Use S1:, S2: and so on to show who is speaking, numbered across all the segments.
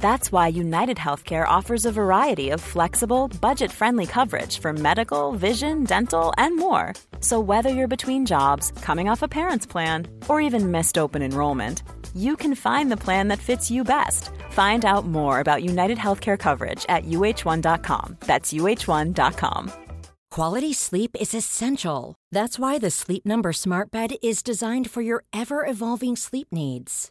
S1: That's why United Healthcare offers a variety of flexible, budget friendly coverage for medical, vision, dental, and more. So, whether you're between jobs, coming off a parent's plan, or even missed open enrollment, you can find the plan that fits you best. Find out more about United Healthcare coverage at uh1.com. That's uh1.com.
S2: Quality sleep is essential. That's why the Sleep Number Smart Bed is designed for your ever evolving sleep needs.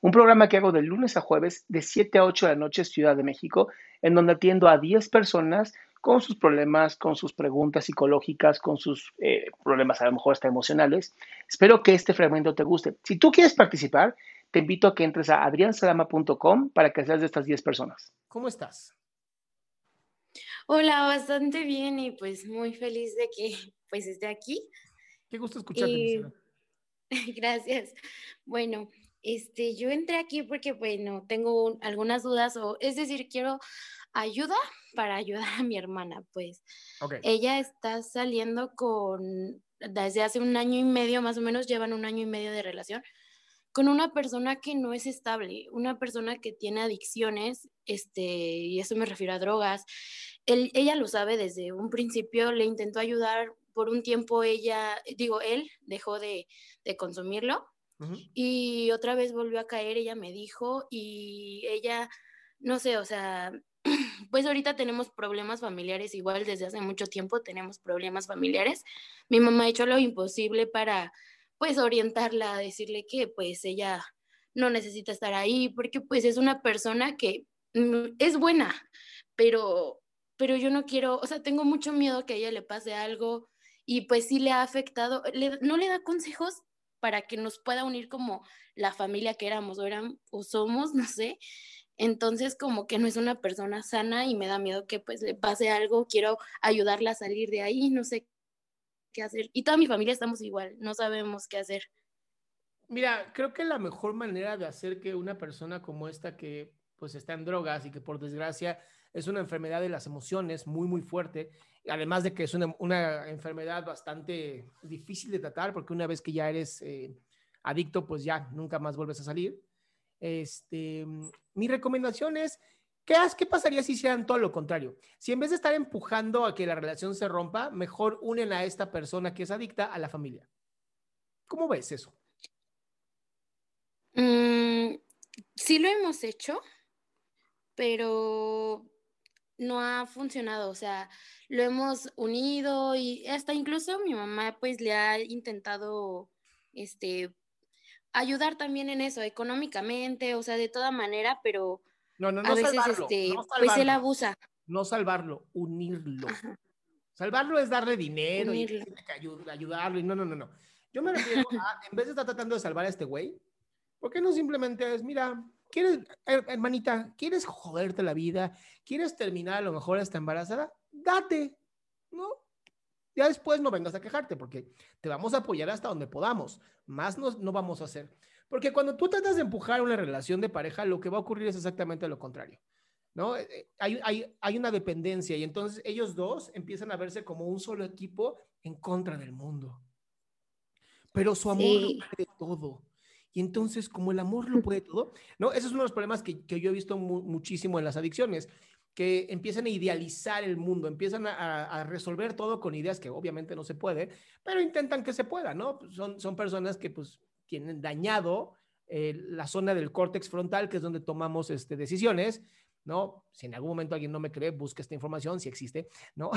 S3: un programa que hago de lunes a jueves de 7 a 8 de la noche Ciudad de México, en donde atiendo a 10 personas con sus problemas, con sus preguntas psicológicas, con sus eh, problemas a lo mejor hasta emocionales. Espero que este fragmento te guste. Si tú quieres participar, te invito a que entres a adriansalama.com para que seas de estas 10 personas. ¿Cómo estás?
S4: Hola, bastante bien y pues muy feliz de que pues esté aquí.
S3: Qué gusto escucharte.
S4: Y-. Gracias. Bueno, este, yo entré aquí porque bueno, tengo un- algunas dudas o es decir, quiero ayuda para ayudar a mi hermana, pues
S3: Ok.
S4: ella está saliendo con desde hace un año y medio, más o menos llevan un año y medio de relación con una persona que no es estable, una persona que tiene adicciones, este, y eso me refiero a drogas. Él- ella lo sabe desde un principio, le intentó ayudar por un tiempo, ella, digo, él dejó de, de consumirlo Y otra vez volvió a caer, ella me dijo, y ella, no sé, o sea, pues ahorita tenemos problemas familiares, igual desde hace mucho tiempo tenemos problemas familiares. Mi mamá ha hecho lo imposible para, pues, orientarla, decirle que, pues, ella no necesita estar ahí, porque, pues, es una persona que mm, es buena, pero, pero yo no quiero, o sea, tengo mucho miedo que a ella le pase algo y, pues, sí le ha afectado, no le da consejos para que nos pueda unir como la familia que éramos o, eran, o somos, no sé. Entonces, como que no es una persona sana y me da miedo que pues le pase algo, quiero ayudarla a salir de ahí, no sé qué hacer. Y toda mi familia estamos igual, no sabemos qué hacer.
S3: Mira, creo que la mejor manera de hacer que una persona como esta que pues está en drogas y que por desgracia es una enfermedad de las emociones muy, muy fuerte, además de que es una, enfermedad bastante difícil de tratar porque una vez que ya eres eh, adicto, pues ya nunca más vuelves a salir. Este, mi recomendación es, ¿qué, ¿qué pasaría si hicieran todo lo contrario? Si en vez de estar empujando a que la relación se rompa, mejor unen a esta persona que es adicta a la familia. ¿Cómo ves eso?
S4: Mm, sí lo hemos hecho, pero no ha funcionado, o sea, lo hemos unido y hasta incluso mi mamá pues le ha intentado, este, ayudar también en eso, económicamente, o sea, de toda manera, pero
S3: No, no, no
S4: a veces,
S3: salvarlo,
S4: este,
S3: no
S4: pues él abusa.
S3: no salvarlo, unirlo.
S4: Ajá.
S3: Salvarlo es darle dinero y
S4: Unirlo.
S3: decirle que ayu- ayudarlo y no, no, no, no. Yo me refiero a, en vez de estar tratando de salvar a este güey, ¿por qué no simplemente es, mira, quieres, her- hermanita, quieres joderte la vida, quieres terminar a lo mejor hasta embarazada, date, ¿no? Ya después no vengas a quejarte porque te vamos a apoyar hasta donde podamos, más no, no vamos a hacer. Porque cuando tú tratas de empujar una relación de pareja, lo que va a ocurrir es exactamente lo contrario. ¿no? Eh, eh, Hay, hay, hay una dependencia y entonces ellos dos empiezan a verse como un solo equipo en contra del mundo. Pero su amor
S4: Sí.
S3: lo puede todo. Y entonces, como el amor lo puede todo, ¿no? Ese es uno de los problemas que, que yo he visto mu- muchísimo en las adicciones, que empiezan a idealizar el mundo, empiezan a, a- resolver todo con ideas que obviamente no se puede, pero intentan que se pueda, ¿no? Son, son personas que pues tienen dañado eh, la zona del córtex frontal, que es donde tomamos este, decisiones, ¿no? Si en algún momento alguien no me cree, busca esta información, si existe, ¿no?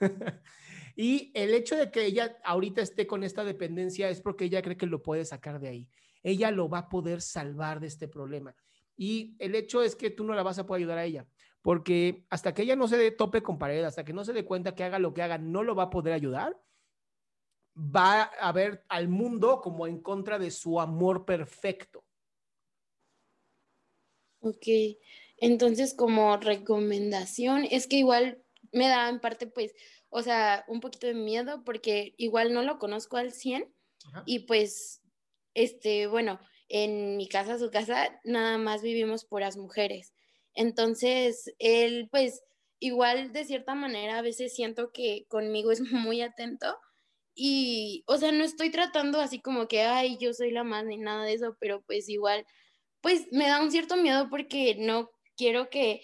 S3: y el hecho de que ella ahorita esté con esta dependencia es porque ella cree que lo puede sacar de ahí. Ella lo va a poder salvar de este problema. Y el hecho es que tú no la vas a poder ayudar a ella, porque hasta que ella no se dé tope con pared, hasta que no se dé cuenta que haga lo que haga, no lo va a poder ayudar, va a ver al mundo como en contra de su amor perfecto.
S4: Ok, entonces como recomendación, es que igual me da en parte pues, o sea, un poquito de miedo porque igual no lo conozco al 100 y pues, este, bueno, en mi casa, su casa, nada más vivimos puras mujeres. Entonces, él pues igual de cierta manera a veces siento que conmigo es muy atento y, o sea, no estoy tratando así como que, ay, yo soy la más ni nada de eso, pero pues igual, pues me da un cierto miedo porque no quiero que,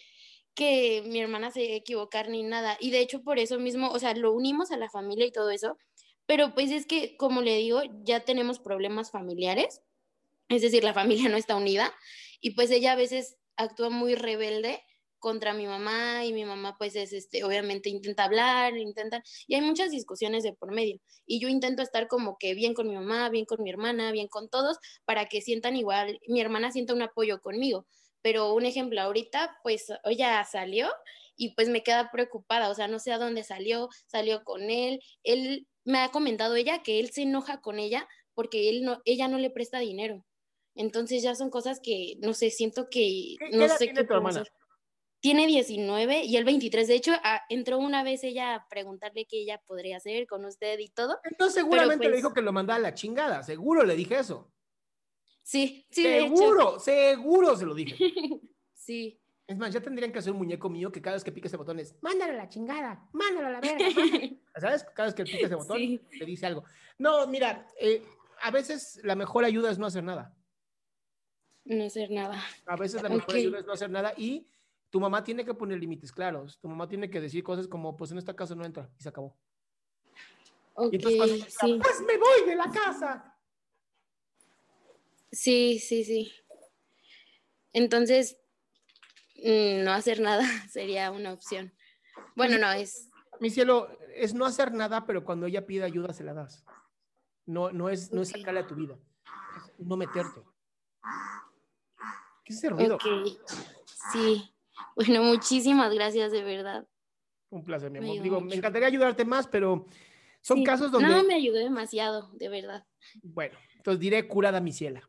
S4: que mi hermana se equivocar ni nada. Y de hecho, por eso mismo, o sea, lo unimos a la familia y todo eso, pero pues es que, como le digo, ya tenemos problemas familiares, es decir, la familia no está unida y pues ella a veces actúa muy rebelde contra mi mamá y mi mamá pues es este obviamente intenta hablar, intenta y hay muchas discusiones de por medio y yo intento estar como que bien con mi mamá, bien con mi hermana, bien con todos para que sientan igual, mi hermana sienta un apoyo conmigo, pero un ejemplo ahorita pues ella salió y pues me queda preocupada, o sea, no sé a dónde salió, salió con él, él me ha comentado ella que él se enoja con ella porque él no ella no le presta dinero. Entonces ya son cosas que no sé, siento que no sé qué tu hermana? tiene 19 y el 23. De hecho, ah, entró una vez ella a preguntarle qué ella podría hacer con usted y todo.
S3: Entonces seguramente le pues dijo que lo mandaba a la chingada. Seguro le dije eso.
S4: Sí, sí.
S3: Seguro, seguro se lo dije.
S4: sí.
S3: Es más, ya tendrían que hacer un muñeco mío que cada vez que pique ese botón es, mándalo a la chingada, mándalo a la verga. ¿Sabes? Cada vez que pique ese botón, le dice algo. No, mira, eh, a veces la mejor ayuda es no hacer nada.
S4: No hacer nada.
S3: A veces la mejor ayuda es no hacer nada y tu mamá tiene que poner límites claros. Tu mamá tiene que decir cosas como, pues en esta casa no entra y se acabó.
S4: Ok, sí.
S3: Pues me voy de la casa.
S4: Sí, sí, sí. Entonces, mm, no hacer nada sería una opción. Bueno, no es.
S3: Mi cielo, es no hacer nada, pero cuando ella pide ayuda se la das. No, no es, no es sacarle a tu vida. Es no meterte. ¿Qué es ese ruido?
S4: Ok, sí. Bueno, muchísimas gracias, de verdad.
S3: Un placer, mi amor. Digo, me encantaría ayudarte más, pero son casos donde...
S4: No, me ayudó demasiado, de verdad.
S3: Bueno, entonces diré curada mi ciela.